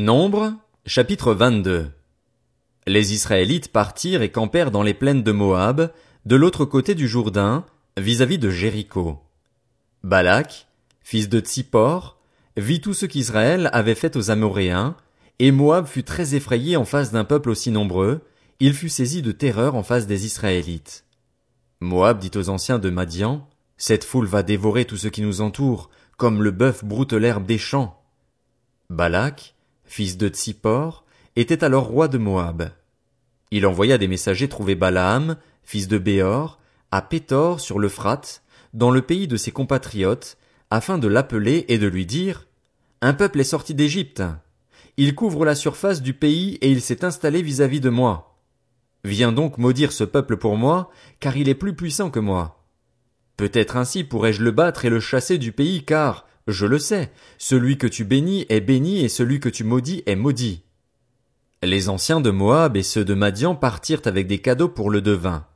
Nombre, chapitre 22 Les Israélites partirent et campèrent dans les plaines de Moab, de l'autre côté du Jourdain, vis-à-vis de Jéricho. Balak, fils de Tsippor, vit tout ce qu'Israël avait fait aux Amoréens, et Moab fut très effrayé en face d'un peuple aussi nombreux, il fut saisi de terreur en face des Israélites. Moab dit aux anciens de Madian, Cette foule va dévorer tout ce qui nous entoure, comme le bœuf broute l'herbe des champs. Balak, fils de Tsippor, était alors roi de Moab. Il envoya des messagers trouver Balaam, fils de Béor, à Pétor sur l'Euphrate, dans le pays de ses compatriotes, afin de l'appeler et de lui dire, Un peuple est sorti d'Égypte. Il couvre la surface du pays et il s'est installé vis-à-vis de moi. Viens donc maudire ce peuple pour moi, car il est plus puissant que moi. Peut-être ainsi pourrais-je le battre et le chasser du pays, car, je le sais, celui que tu bénis est béni et celui que tu maudis est maudit. Les anciens de Moab et ceux de Madian partirent avec des cadeaux pour le devin.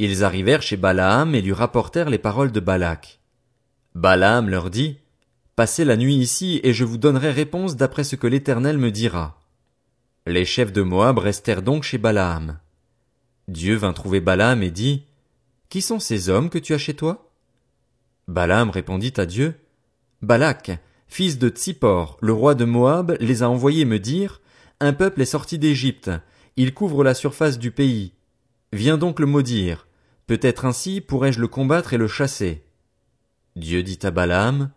Ils arrivèrent chez Balaam et lui rapportèrent les paroles de Balak. Balaam leur dit, Passez la nuit ici et je vous donnerai réponse d'après ce que l'Éternel me dira. Les chefs de Moab restèrent donc chez Balaam. Dieu vint trouver Balaam et dit, Qui sont ces hommes que tu as chez toi? Balaam répondit à Dieu, Balak, fils de Tsippor, le roi de Moab, les a envoyés me dire, Un peuple est sorti d'Égypte, il couvre la surface du pays. Viens donc le maudire. Peut-être ainsi pourrais-je le combattre et le chasser. Dieu dit à Balaam,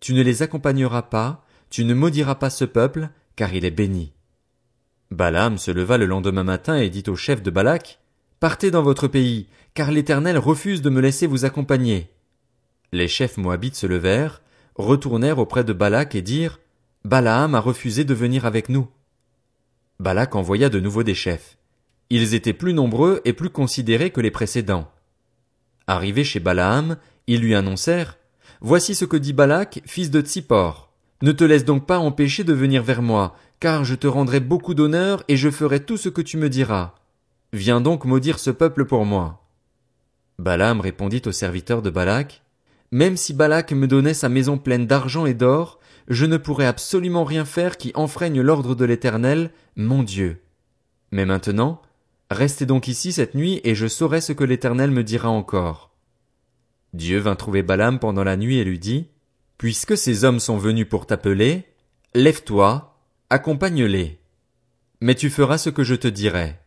Tu ne les accompagneras pas, tu ne maudiras pas ce peuple, car il est béni. Balaam se leva le lendemain matin et dit au chef de Balak, Partez dans votre pays, car l'Éternel refuse de me laisser vous accompagner. Les chefs moabites se levèrent, retournèrent auprès de Balak et dirent, Balaam a refusé de venir avec nous. Balak envoya de nouveau des chefs. Ils étaient plus nombreux et plus considérés que les précédents. Arrivés chez Balaam, ils lui annoncèrent, Voici ce que dit Balak, fils de Tsippor. Ne te laisse donc pas empêcher de venir vers moi, car je te rendrai beaucoup d'honneur et je ferai tout ce que tu me diras. Viens donc maudire ce peuple pour moi. Balaam répondit au serviteur de Balak, même si Balak me donnait sa maison pleine d'argent et d'or, je ne pourrais absolument rien faire qui enfreigne l'ordre de l'Éternel, mon Dieu. Mais maintenant, restez donc ici cette nuit et je saurai ce que l'Éternel me dira encore. Dieu vint trouver Balaam pendant la nuit et lui dit, Puisque ces hommes sont venus pour t'appeler, lève-toi, accompagne-les. Mais tu feras ce que je te dirai.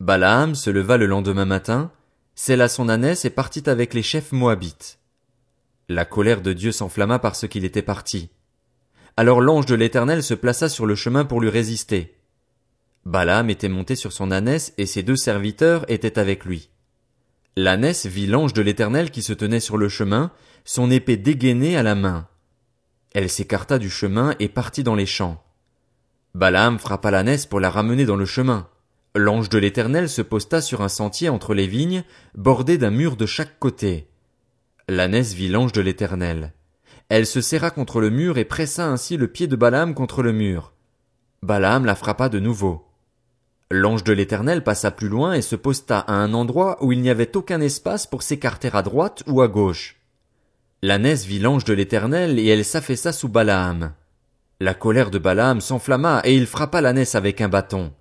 Balaam se leva le lendemain matin, sella son ânesse et partit avec les chefs moabites. La colère de Dieu s'enflamma parce qu'il était parti. Alors l'ange de l'Éternel se plaça sur le chemin pour lui résister. Balaam était monté sur son ânesse et ses deux serviteurs étaient avec lui. L'ânesse vit l'ange de l'Éternel qui se tenait sur le chemin, son épée dégainée à la main. Elle s'écarta du chemin et partit dans les champs. Balaam frappa l'ânesse pour la ramener dans le chemin. L'ange de l'Éternel se posta sur un sentier entre les vignes, bordé d'un mur de chaque côté. L'ânesse vit l'ange de l'Éternel. Elle se serra contre le mur et pressa ainsi le pied de Balaam contre le mur. Balaam la frappa de nouveau. L'ange de l'Éternel passa plus loin et se posta à un endroit où il n'y avait aucun espace pour s'écarter à droite ou à gauche. L'ânesse vit l'ange de l'Éternel et elle s'affaissa sous Balaam. La colère de Balaam s'enflamma et il frappa l'ânesse avec un bâton.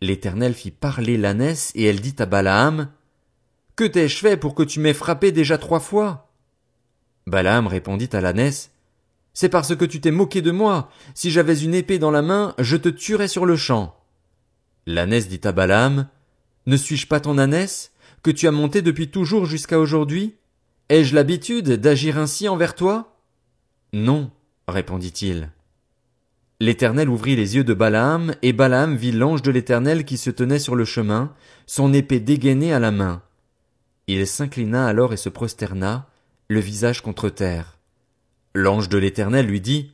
L'Éternel fit parler l'ânesse et elle dit à Balaam, que t'ai-je fait pour que tu m'aies frappé déjà trois fois? Balaam répondit à l'ânesse, C'est parce que tu t'es moqué de moi. Si j'avais une épée dans la main, je te tuerais sur le champ. L'ânesse dit à Balaam, Ne suis-je pas ton ânesse, que tu as monté depuis toujours jusqu'à aujourd'hui? Ai-je l'habitude d'agir ainsi envers toi? Non, répondit-il. L'Éternel ouvrit les yeux de Balaam, et Balaam vit l'ange de l'Éternel qui se tenait sur le chemin, son épée dégainée à la main. Il s'inclina alors et se prosterna, le visage contre terre. L'ange de l'Éternel lui dit,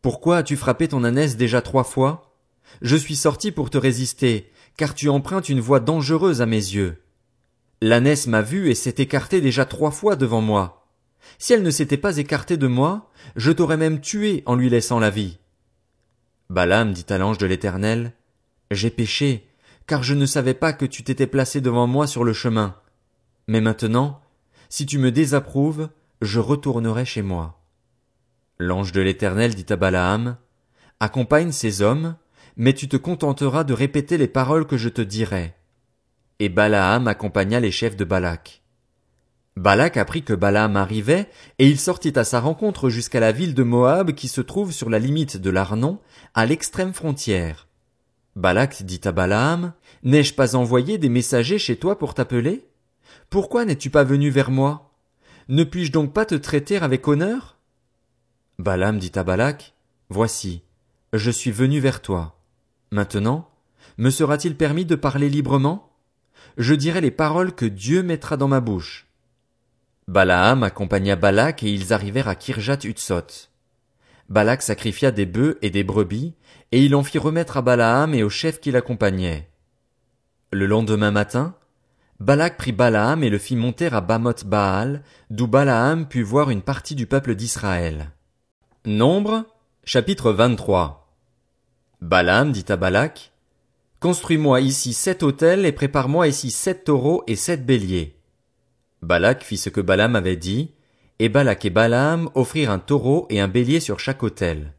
Pourquoi as-tu frappé ton ânesse déjà trois fois? Je suis sorti pour te résister, car tu empruntes une voie dangereuse à mes yeux. L'ânesse m'a vu et s'est écartée déjà trois fois devant moi. Si elle ne s'était pas écartée de moi, je t'aurais même tué en lui laissant la vie. Balaam dit à l'ange de l'Éternel, J'ai péché, car je ne savais pas que tu t'étais placé devant moi sur le chemin. Mais maintenant, si tu me désapprouves, je retournerai chez moi. L'ange de l'Éternel dit à Balaam, accompagne ces hommes, mais tu te contenteras de répéter les paroles que je te dirai. Et Balaam accompagna les chefs de Balak. Balak apprit que Balaam arrivait, et il sortit à sa rencontre jusqu'à la ville de Moab qui se trouve sur la limite de l'Arnon, à l'extrême frontière. Balak dit à Balaam, N'ai-je pas envoyé des messagers chez toi pour t'appeler? Pourquoi n'es-tu pas venu vers moi? Ne puis-je donc pas te traiter avec honneur? Balaam dit à Balak, Voici, je suis venu vers toi. Maintenant, me sera-t-il permis de parler librement? Je dirai les paroles que Dieu mettra dans ma bouche. Balaam accompagna Balak et ils arrivèrent à Kirjat Utsot. Balak sacrifia des bœufs et des brebis, et il en fit remettre à Balaam et aux chefs qui l'accompagnaient. Le lendemain matin, Balak prit Balaam et le fit monter à Bamoth Baal, d'où Balaam put voir une partie du peuple d'Israël. Nombre, chapitre 23. Balaam dit à Balak, Construis-moi ici sept autels et prépare-moi ici sept taureaux et sept béliers. Balak fit ce que Balaam avait dit, et Balak et Balaam offrirent un taureau et un bélier sur chaque autel.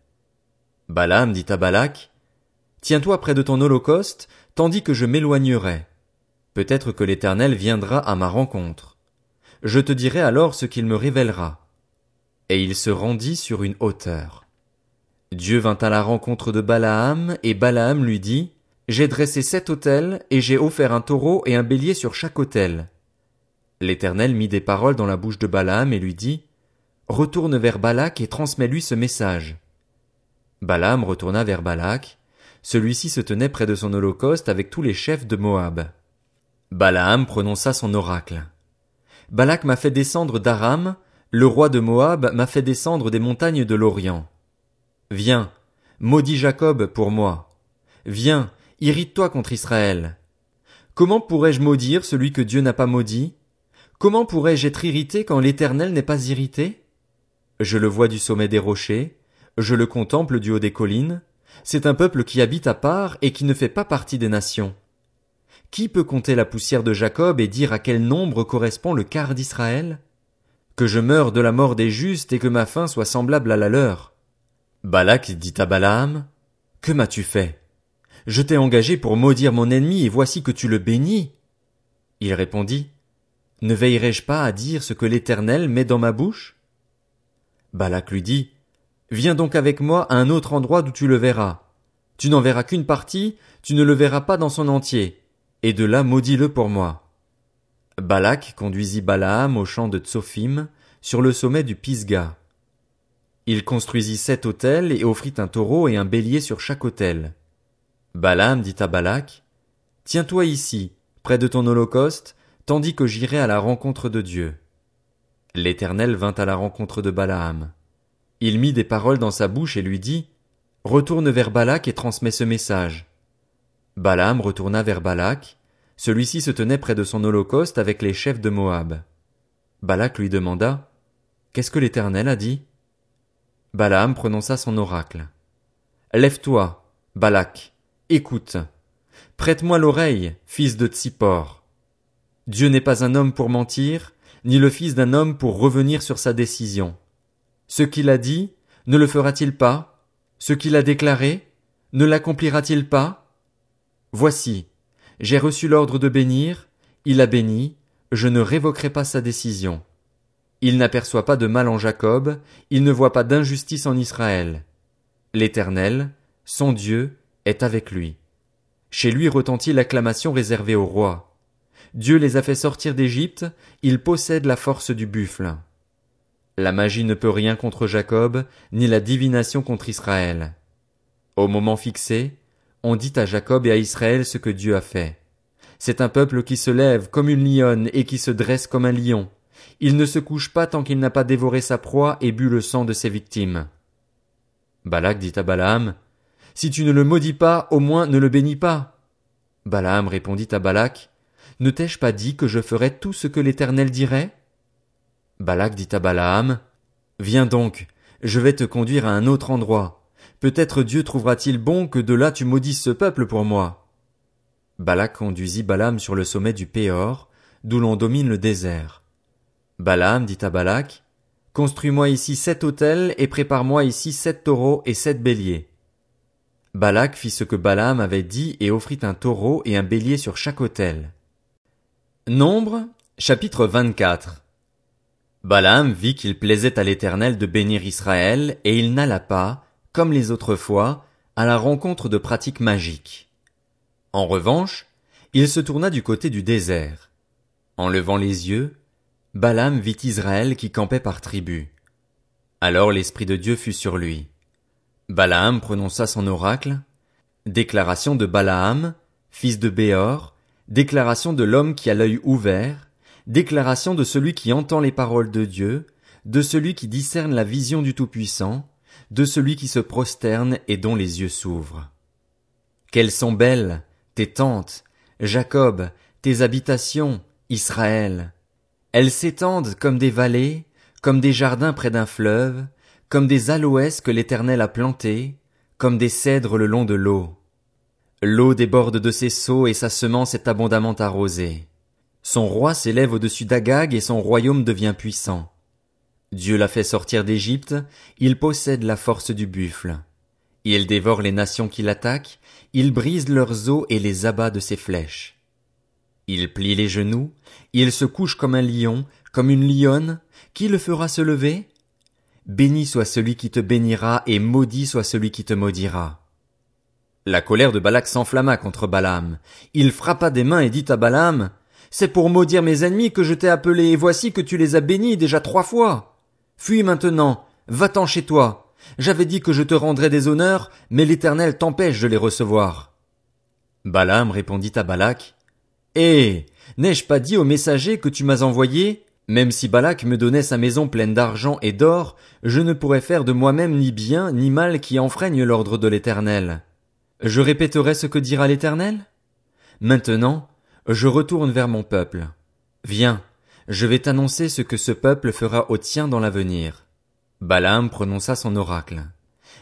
Balaam dit à Balak, Tiens-toi près de ton holocauste, tandis que je m'éloignerai. Peut-être que l'Éternel viendra à ma rencontre. Je te dirai alors ce qu'il me révélera. Et il se rendit sur une hauteur. Dieu vint à la rencontre de Balaam, et Balaam lui dit, J'ai dressé sept autels, et j'ai offert un taureau et un bélier sur chaque autel. L'Éternel mit des paroles dans la bouche de Balaam et lui dit, Retourne vers Balak et transmets-lui ce message. Balaam retourna vers Balak, celui-ci se tenait près de son holocauste avec tous les chefs de Moab. Balaam prononça son oracle. Balak m'a fait descendre d'Aram, le roi de Moab m'a fait descendre des montagnes de l'Orient. Viens, maudis Jacob pour moi. Viens, irrite-toi contre Israël. Comment pourrais-je maudire celui que Dieu n'a pas maudit? Comment pourrais-je être irrité quand l'Éternel n'est pas irrité? Je le vois du sommet des rochers, je le contemple du haut des collines, c'est un peuple qui habite à part et qui ne fait pas partie des nations. Qui peut compter la poussière de Jacob et dire à quel nombre correspond le quart d'Israël? Que je meure de la mort des justes et que ma fin soit semblable à la leur. Balak dit à Balaam, Que m'as-tu fait? Je t'ai engagé pour maudire mon ennemi et voici que tu le bénis. Il répondit, ne veillerai-je pas à dire ce que l'Éternel met dans ma bouche? Balak lui dit, Viens donc avec moi à un autre endroit d'où tu le verras. Tu n'en verras qu'une partie, tu ne le verras pas dans son entier, et de là maudis-le pour moi. Balak conduisit Balaam au champ de Tsophim, sur le sommet du Pisga. Il construisit sept autels et offrit un taureau et un bélier sur chaque autel. Balaam dit à Balak, Tiens-toi ici, près de ton holocauste, tandis que j'irai à la rencontre de Dieu. L'Éternel vint à la rencontre de Balaam. Il mit des paroles dans sa bouche et lui dit, Retourne vers Balak et transmets ce message. Balaam retourna vers Balak, celui-ci se tenait près de son holocauste avec les chefs de Moab. Balak lui demanda, Qu'est-ce que l'Éternel a dit? Balaam prononça son oracle. Lève-toi, Balak, écoute. Prête-moi l'oreille, fils de Tsippor. Dieu n'est pas un homme pour mentir, ni le fils d'un homme pour revenir sur sa décision. Ce qu'il a dit, ne le fera-t-il pas? Ce qu'il a déclaré, ne l'accomplira-t-il pas? Voici, j'ai reçu l'ordre de bénir, il a béni, je ne révoquerai pas sa décision. Il n'aperçoit pas de mal en Jacob, il ne voit pas d'injustice en Israël. L'Éternel, son Dieu, est avec lui. Chez lui retentit l'acclamation réservée au roi. Dieu les a fait sortir d'Égypte, ils possèdent la force du buffle. La magie ne peut rien contre Jacob, ni la divination contre Israël. Au moment fixé, on dit à Jacob et à Israël ce que Dieu a fait. C'est un peuple qui se lève comme une lionne et qui se dresse comme un lion. Il ne se couche pas tant qu'il n'a pas dévoré sa proie et bu le sang de ses victimes. Balak dit à Balaam, Si tu ne le maudis pas, au moins ne le bénis pas. Balaam répondit à Balak, ne t'ai-je pas dit que je ferais tout ce que l'Éternel dirait? Balak dit à Balaam, Viens donc, je vais te conduire à un autre endroit. Peut-être Dieu trouvera-t-il bon que de là tu maudisses ce peuple pour moi. Balak conduisit Balaam sur le sommet du Péor, d'où l'on domine le désert. Balaam dit à Balak, Construis-moi ici sept autels et prépare-moi ici sept taureaux et sept béliers. Balak fit ce que Balaam avait dit et offrit un taureau et un bélier sur chaque autel. Nombre, chapitre 24. Balaam vit qu'il plaisait à l'Éternel de bénir Israël, et il n'alla pas, comme les autres fois, à la rencontre de pratiques magiques. En revanche, il se tourna du côté du désert. En levant les yeux, Balaam vit Israël qui campait par tribu. Alors l'Esprit de Dieu fut sur lui. Balaam prononça son oracle, déclaration de Balaam, fils de Béor, déclaration de l'homme qui a l'œil ouvert, déclaration de celui qui entend les paroles de Dieu, de celui qui discerne la vision du Tout-Puissant, de celui qui se prosterne et dont les yeux s'ouvrent. Quelles sont belles tes tentes, Jacob, tes habitations, Israël. Elles s'étendent comme des vallées, comme des jardins près d'un fleuve, comme des aloès que l'Éternel a plantés, comme des cèdres le long de l'eau. L'eau déborde de ses seaux et sa semence est abondamment arrosée. Son roi s'élève au-dessus d'Agag et son royaume devient puissant. Dieu l'a fait sortir d'Égypte, il possède la force du buffle. Il dévore les nations qui l'attaquent, il brise leurs os et les abat de ses flèches. Il plie les genoux, il se couche comme un lion, comme une lionne, qui le fera se lever? Béni soit celui qui te bénira, et maudit soit celui qui te maudira. La colère de Balak s'enflamma contre Balaam. Il frappa des mains et dit à Balaam, c'est pour maudire mes ennemis que je t'ai appelé, et voici que tu les as bénis déjà trois fois. Fuis maintenant, va-t'en chez toi. J'avais dit que je te rendrais des honneurs, mais l'Éternel t'empêche de les recevoir. Balaam répondit à Balak, Eh, n'ai-je pas dit au messager que tu m'as envoyé? Même si Balak me donnait sa maison pleine d'argent et d'or, je ne pourrais faire de moi-même ni bien ni mal qui enfreigne l'ordre de l'Éternel. Je répéterai ce que dira l'Éternel? Maintenant, je retourne vers mon peuple. Viens, je vais t'annoncer ce que ce peuple fera au tien dans l'avenir. Balaam prononça son oracle.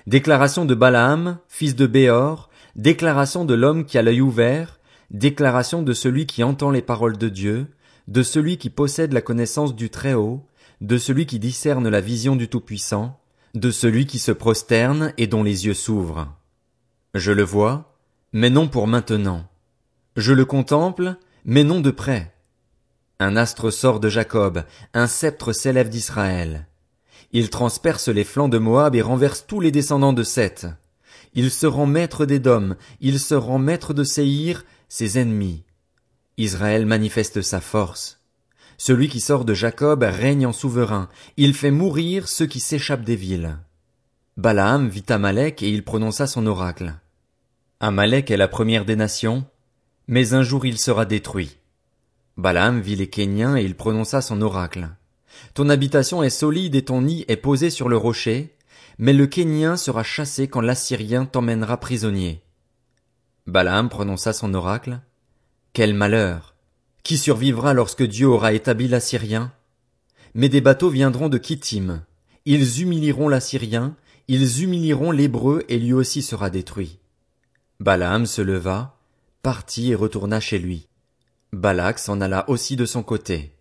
Déclaration de Balaam, fils de Béor, déclaration de l'homme qui a l'œil ouvert, déclaration de celui qui entend les paroles de Dieu, de celui qui possède la connaissance du Très-Haut, de celui qui discerne la vision du Tout-Puissant, de celui qui se prosterne et dont les yeux s'ouvrent. Je le vois, mais non pour maintenant. Je le contemple, mais non de près. Un astre sort de Jacob, un sceptre s'élève d'Israël. Il transperce les flancs de Moab et renverse tous les descendants de Seth. Il se rend maître d'Édom, il se rend maître de Séhir, ses ennemis. Israël manifeste sa force. Celui qui sort de Jacob règne en souverain, il fait mourir ceux qui s'échappent des villes. Balaam vit Amalek et il prononça son oracle. Amalek est la première des nations, mais un jour il sera détruit. Balaam vit les Kéniens et il prononça son oracle. Ton habitation est solide et ton nid est posé sur le rocher, mais le Kénien sera chassé quand l'Assyrien t'emmènera prisonnier. Balaam prononça son oracle. Quel malheur! Qui survivra lorsque Dieu aura établi l'Assyrien? Mais des bateaux viendront de Kittim. Ils humilieront l'Assyrien, ils humilieront l'Hébreu et lui aussi sera détruit. Balaam se leva, partit et retourna chez lui. Balak s'en alla aussi de son côté.